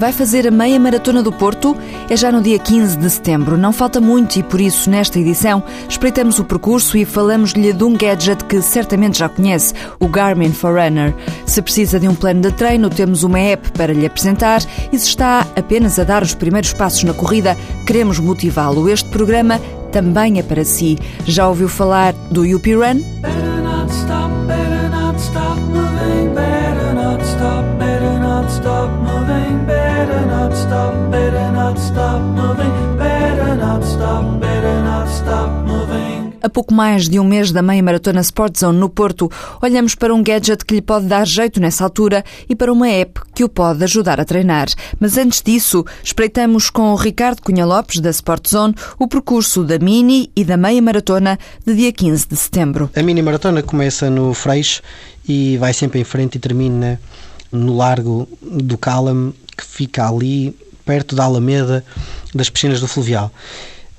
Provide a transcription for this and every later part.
Vai fazer a meia maratona do Porto? É já no dia 15 de setembro. Não falta muito e por isso, nesta edição, espreitamos o percurso e falamos-lhe de um gadget que certamente já conhece, o Garmin Forerunner. Se precisa de um plano de treino, temos uma app para lhe apresentar e se está apenas a dar os primeiros passos na corrida, queremos motivá-lo. Este programa também é para si. Já ouviu falar do UP Run? Stop moving, better not stop, better not stop moving, better not stop, better not stop moving. A pouco mais de um mês da meia maratona Sport Zone no Porto, olhamos para um gadget que lhe pode dar jeito nessa altura e para uma app que o pode ajudar a treinar. Mas antes disso, espreitamos com o Ricardo Cunha Lopes da Sport Zone o percurso da mini e da meia maratona de dia 15 de setembro. A mini maratona começa no Freixo e vai sempre em frente e termina no Largo do Cálamo, que fica ali perto da Alameda das piscinas do Fluvial.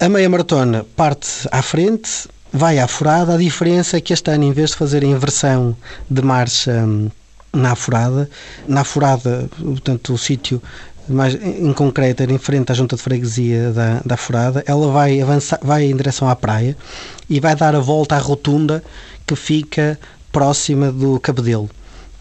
A meia maratona parte à frente, vai à furada. A diferença é que este ano, em vez de fazer a inversão de marcha hum, na furada, na furada, portanto, o sítio mais em concreto era em frente à junta de freguesia da, da furada, ela vai avançar, vai em direção à praia e vai dar a volta à rotunda que fica próxima do Cabedelo.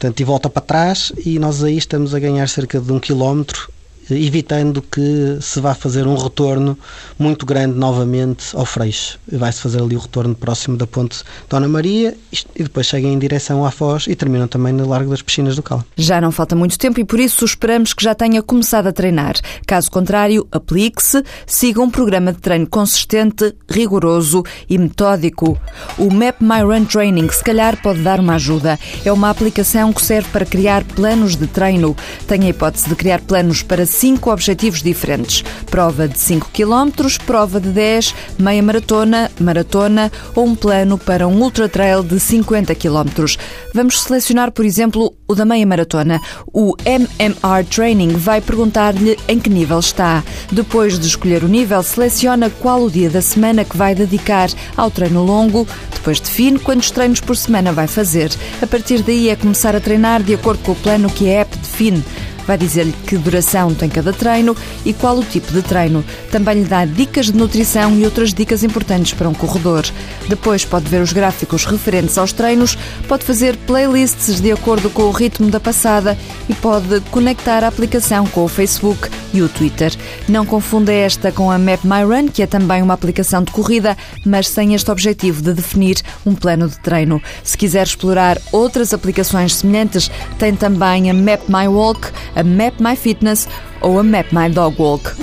Portanto, e volta para trás e nós aí estamos a ganhar cerca de um quilómetro evitando que se vá fazer um retorno muito grande novamente ao Freixo. Vai-se fazer ali o retorno próximo da ponte Dona Maria e depois seguem em direção à Foz e terminam também no Largo das Piscinas do Cal. Já não falta muito tempo e por isso esperamos que já tenha começado a treinar. Caso contrário, aplique-se, siga um programa de treino consistente, rigoroso e metódico. O Map My Run Training se calhar pode dar uma ajuda. É uma aplicação que serve para criar planos de treino. Tem a hipótese de criar planos para cinco objetivos diferentes: prova de 5 km, prova de 10, meia maratona, maratona ou um plano para um ultra trail de 50 km. Vamos selecionar, por exemplo, o da meia maratona. O MMR Training vai perguntar-lhe em que nível está. Depois de escolher o nível, seleciona qual o dia da semana que vai dedicar ao treino longo. Depois define quantos treinos por semana vai fazer. A partir daí é começar a treinar de acordo com o plano que a app define. Vai dizer-lhe que duração tem cada treino e qual o tipo de treino. Também lhe dá dicas de nutrição e outras dicas importantes para um corredor. Depois pode ver os gráficos referentes aos treinos, pode fazer playlists de acordo com o ritmo da passada e pode conectar a aplicação com o Facebook e o Twitter. Não confunda esta com a Map My Run, que é também uma aplicação de corrida, mas sem este objetivo de definir um plano de treino. Se quiser explorar outras aplicações semelhantes, tem também a Map My Walk, a Map My Fitness ou a Map My Dog Walk.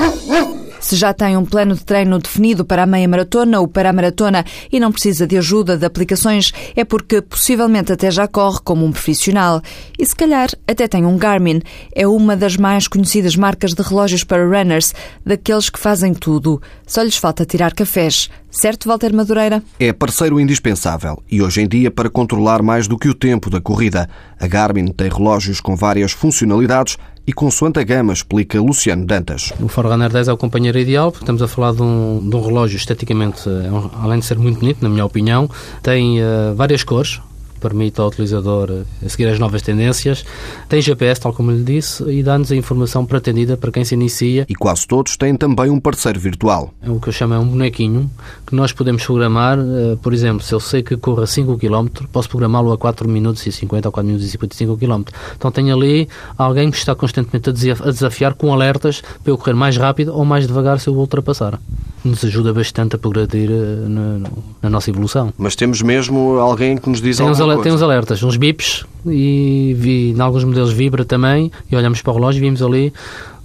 Se já tem um plano de treino definido para a meia maratona ou para a maratona e não precisa de ajuda de aplicações, é porque possivelmente até já corre como um profissional. E se calhar até tem um Garmin. É uma das mais conhecidas marcas de relógios para runners, daqueles que fazem tudo. Só lhes falta tirar cafés. Certo, Walter Madureira? É parceiro indispensável e hoje em dia para controlar mais do que o tempo da corrida. A Garmin tem relógios com várias funcionalidades e consoante a gama, explica Luciano Dantas. O Forerunner 10 é o companheiro ideal, porque estamos a falar de um, de um relógio esteticamente, é além de ser muito bonito, na minha opinião, tem uh, várias cores, permite ao utilizador eh, seguir as novas tendências. Tem GPS, tal como lhe disse, e dá-nos a informação pretendida para quem se inicia. E quase todos têm também um parceiro virtual. É o que eu chamo é um bonequinho que nós podemos programar. Eh, por exemplo, se eu sei que corra 5 km, posso programá-lo a 4 minutos e 50 ou 4 minutos e 55 km. Então tem ali alguém que está constantemente a desafiar com alertas para eu correr mais rápido ou mais devagar se eu ultrapassar nos ajuda bastante a progredir eh, na, na, nossa evolução. Mas temos mesmo alguém que nos diz tem alguma coisa. Tem uns alertas, uns bips, e vi, em alguns modelos vibra também, e olhamos para o relógio e vimos ali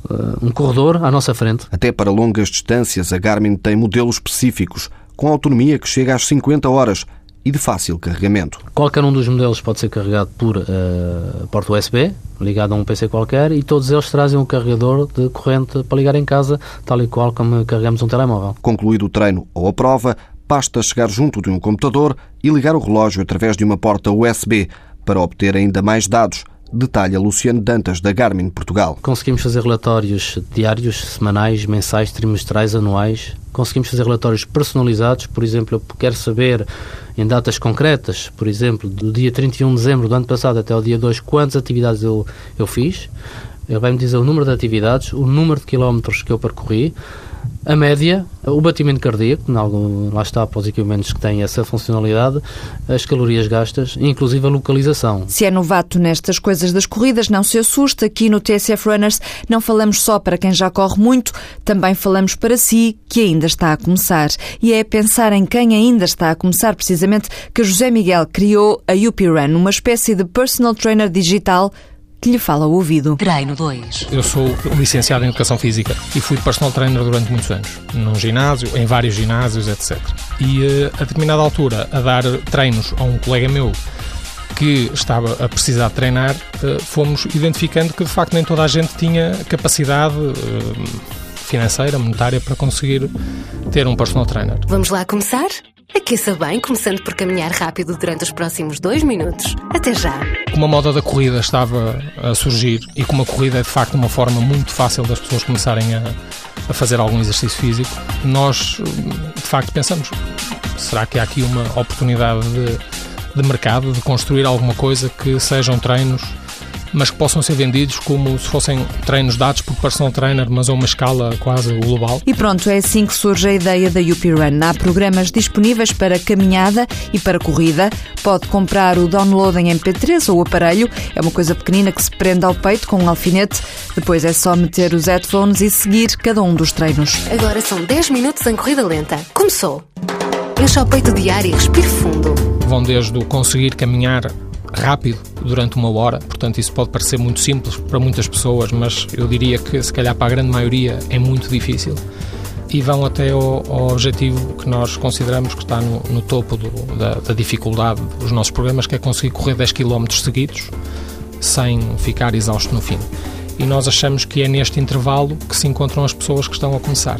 uh, um corredor à nossa frente. Até para longas distâncias, a Garmin tem modelos específicos, com autonomia que chega às 50 horas, e de fácil carregamento. Qualquer um dos modelos pode ser carregado por uh, porta USB, ligado a um PC qualquer, e todos eles trazem um carregador de corrente para ligar em casa, tal e qual como carregamos um telemóvel. Concluído o treino ou a prova, basta chegar junto de um computador e ligar o relógio através de uma porta USB para obter ainda mais dados detalha Luciano Dantas, da Garmin Portugal. Conseguimos fazer relatórios diários, semanais, mensais, trimestrais, anuais. Conseguimos fazer relatórios personalizados, por exemplo, eu quero saber em datas concretas, por exemplo, do dia 31 de dezembro do ano passado até o dia 2, quantas atividades eu, eu fiz. Ele vai-me dizer o número de atividades, o número de quilómetros que eu percorri, a média, o batimento cardíaco, algum, lá está para os equipamentos que têm essa funcionalidade, as calorias gastas, inclusive a localização. Se é novato nestas coisas das corridas, não se assusta. Aqui no TSF Runners não falamos só para quem já corre muito, também falamos para si, que ainda está a começar. E é pensar em quem ainda está a começar, precisamente, que José Miguel criou a UP Run, uma espécie de personal trainer digital que lhe fala ao ouvido. Treino 2. Eu sou licenciado em Educação Física e fui personal trainer durante muitos anos, num ginásio, em vários ginásios, etc. E eh, a determinada altura, a dar treinos a um colega meu que estava a precisar de treinar, eh, fomos identificando que de facto nem toda a gente tinha capacidade eh, financeira, monetária para conseguir ter um personal trainer. Vamos lá começar? Aqueça bem, começando por caminhar rápido durante os próximos dois minutos. Até já! Como a moda da corrida estava a surgir e como a corrida é de facto uma forma muito fácil das pessoas começarem a, a fazer algum exercício físico, nós de facto pensamos: será que há aqui uma oportunidade de, de mercado, de construir alguma coisa que sejam treinos mas que possam ser vendidos como se fossem treinos dados por personal trainer, mas a uma escala quase global. E pronto, é assim que surge a ideia da UP Run. Há programas disponíveis para caminhada e para corrida. Pode comprar o download em MP3 ou o aparelho. É uma coisa pequenina que se prende ao peito com um alfinete. Depois é só meter os headphones e seguir cada um dos treinos. Agora são 10 minutos em corrida lenta. Começou! Encha o peito de ar e respire fundo. Vão desde o conseguir caminhar rápido durante uma hora. Portanto, isso pode parecer muito simples para muitas pessoas, mas eu diria que, se calhar, para a grande maioria é muito difícil. E vão até ao, ao objetivo que nós consideramos que está no, no topo do, da, da, dificuldade dos nossos programas, que é conseguir correr 10 km seguidos sem ficar exausto no fim. E nós achamos que é neste intervalo que se encontram as pessoas que estão a começar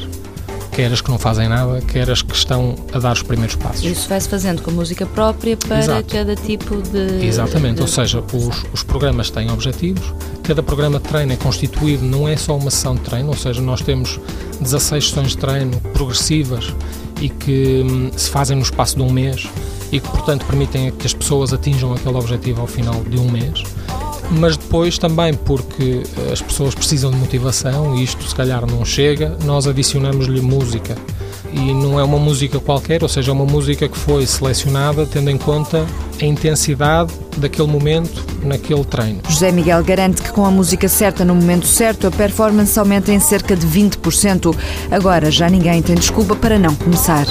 quer as que não fazem nada, quer as que estão a dar os primeiros passos. Isso vai-se fazendo com música própria para Exato. cada tipo de. Exatamente, de... ou seja, os, os programas têm objetivos, cada programa de treino é constituído, não é só uma sessão de treino, ou seja, nós temos 16 sessões de treino progressivas e que hum, se fazem no espaço de um mês e que, portanto, permitem que as pessoas atinjam aquele objetivo ao final de um mês mas depois também porque as pessoas precisam de motivação e isto se calhar não chega, nós adicionamos-lhe música. E não é uma música qualquer, ou seja, é uma música que foi selecionada tendo em conta a intensidade daquele momento naquele treino. José Miguel garante que com a música certa no momento certo a performance aumenta em cerca de 20%. Agora já ninguém tem desculpa para não começar.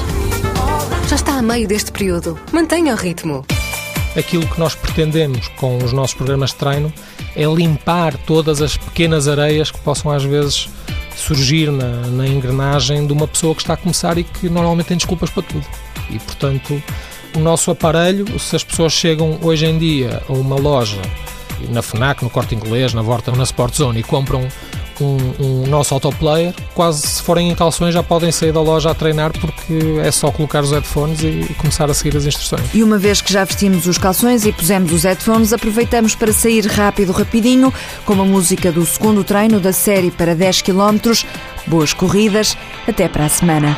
Já está a meio deste período. Mantenha o ritmo aquilo que nós pretendemos com os nossos programas de treino é limpar todas as pequenas areias que possam às vezes surgir na, na engrenagem de uma pessoa que está a começar e que normalmente tem desculpas para tudo. E portanto, o nosso aparelho, se as pessoas chegam hoje em dia a uma loja, na FNAC, no Corte Inglês, na Vorta, na Sport Zone e compram um, um nosso autoplayer, quase se forem em calções já podem sair da loja a treinar porque é só colocar os headphones e, e começar a seguir as instruções. E uma vez que já vestimos os calções e pusemos os headphones, aproveitamos para sair rápido, rapidinho, com a música do segundo treino da série para 10 km. Boas corridas, até para a semana.